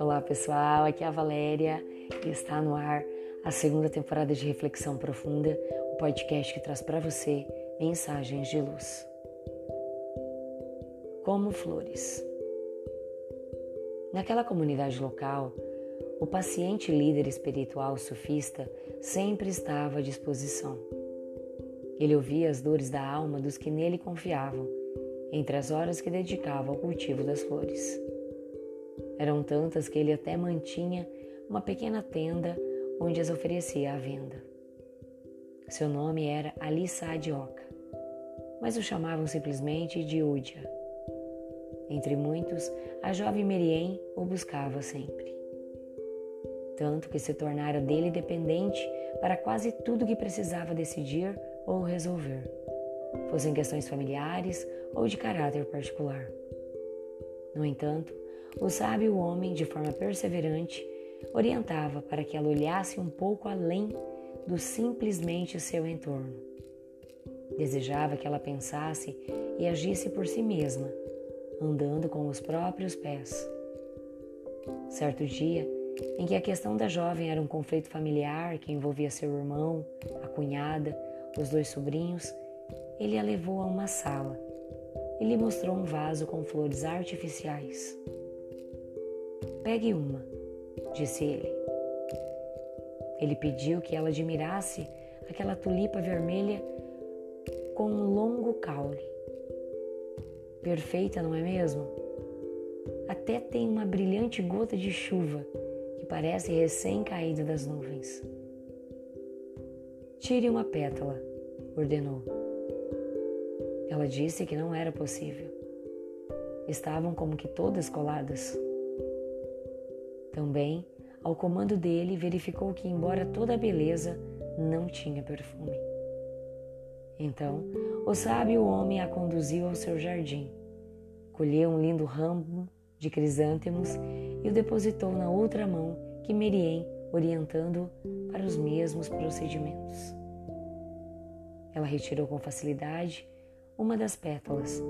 Olá pessoal, aqui é a Valéria e está no ar a segunda temporada de Reflexão Profunda, o podcast que traz para você mensagens de luz. Como flores. Naquela comunidade local, o paciente líder espiritual sufista sempre estava à disposição. Ele ouvia as dores da alma dos que nele confiavam, entre as horas que dedicava ao cultivo das flores. Eram tantas que ele até mantinha uma pequena tenda onde as oferecia à venda. Seu nome era Ali Saadioca, mas o chamavam simplesmente de Udia. Entre muitos, a jovem Meriem o buscava sempre. Tanto que se tornara dele dependente para quase tudo que precisava decidir ou resolver, fossem questões familiares ou de caráter particular. No entanto, o sábio homem, de forma perseverante, orientava para que ela olhasse um pouco além do simplesmente seu entorno. Desejava que ela pensasse e agisse por si mesma, andando com os próprios pés. Certo dia, em que a questão da jovem era um conflito familiar que envolvia seu irmão, a cunhada, os dois sobrinhos, ele a levou a uma sala e lhe mostrou um vaso com flores artificiais. Pegue uma, disse ele. Ele pediu que ela admirasse aquela tulipa vermelha com um longo caule. Perfeita, não é mesmo? Até tem uma brilhante gota de chuva que parece recém-caída das nuvens. Tire uma pétala, ordenou. Ela disse que não era possível. Estavam como que todas coladas. Também, ao comando dele, verificou que, embora toda a beleza, não tinha perfume. Então, o sábio homem a conduziu ao seu jardim, colheu um lindo ramo de crisântemos e o depositou na outra mão que Meriem, orientando para os mesmos procedimentos. Ela retirou com facilidade uma das pétalas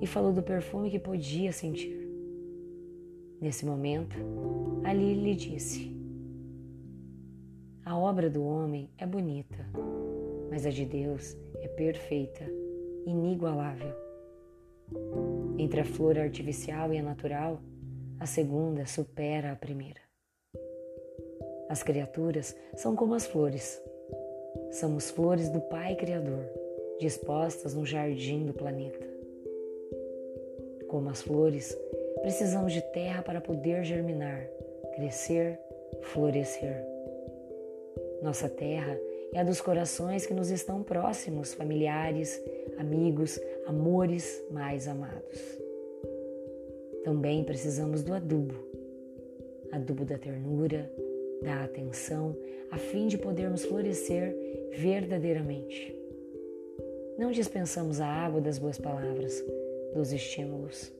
e falou do perfume que podia sentir. Nesse momento, Ali lhe disse: A obra do homem é bonita, mas a de Deus é perfeita, inigualável. Entre a flor artificial e a natural, a segunda supera a primeira. As criaturas são como as flores. Somos flores do Pai Criador, dispostas no jardim do planeta. Como as flores, Precisamos de terra para poder germinar, crescer, florescer. Nossa terra é a dos corações que nos estão próximos, familiares, amigos, amores mais amados. Também precisamos do adubo, adubo da ternura, da atenção, a fim de podermos florescer verdadeiramente. Não dispensamos a água das boas palavras, dos estímulos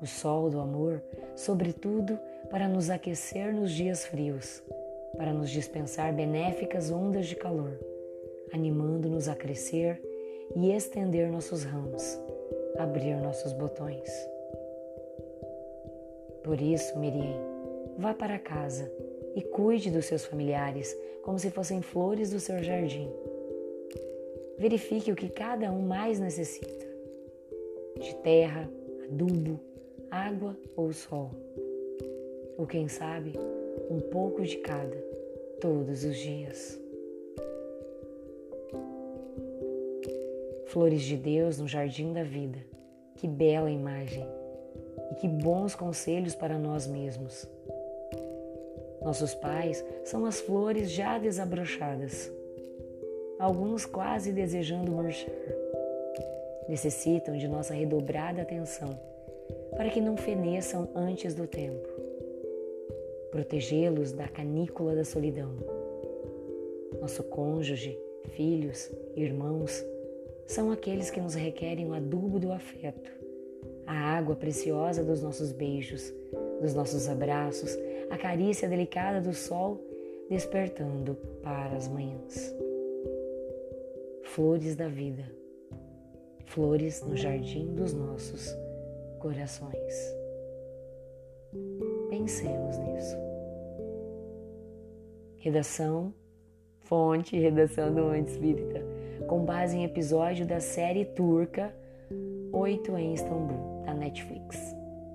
o sol do amor, sobretudo para nos aquecer nos dias frios, para nos dispensar benéficas ondas de calor, animando-nos a crescer e estender nossos ramos, abrir nossos botões. Por isso, Miriam, vá para casa e cuide dos seus familiares como se fossem flores do seu jardim. Verifique o que cada um mais necessita: de terra, adubo, água ou sol. Ou quem sabe, um pouco de cada, todos os dias. Flores de Deus no jardim da vida, que bela imagem e que bons conselhos para nós mesmos. Nossos pais são as flores já desabrochadas, alguns quase desejando murchar. Necessitam de nossa redobrada atenção para que não feneçam antes do tempo. Protegê-los da canícula da solidão. Nosso cônjuge, filhos, irmãos são aqueles que nos requerem o adubo do afeto, a água preciosa dos nossos beijos, dos nossos abraços, a carícia delicada do sol despertando para as manhãs. Flores da vida flores no jardim dos nossos corações. Pensemos nisso. Redação, fonte, redação do Monte Espírita, com base em episódio da série turca Oito em Istambul, da Netflix.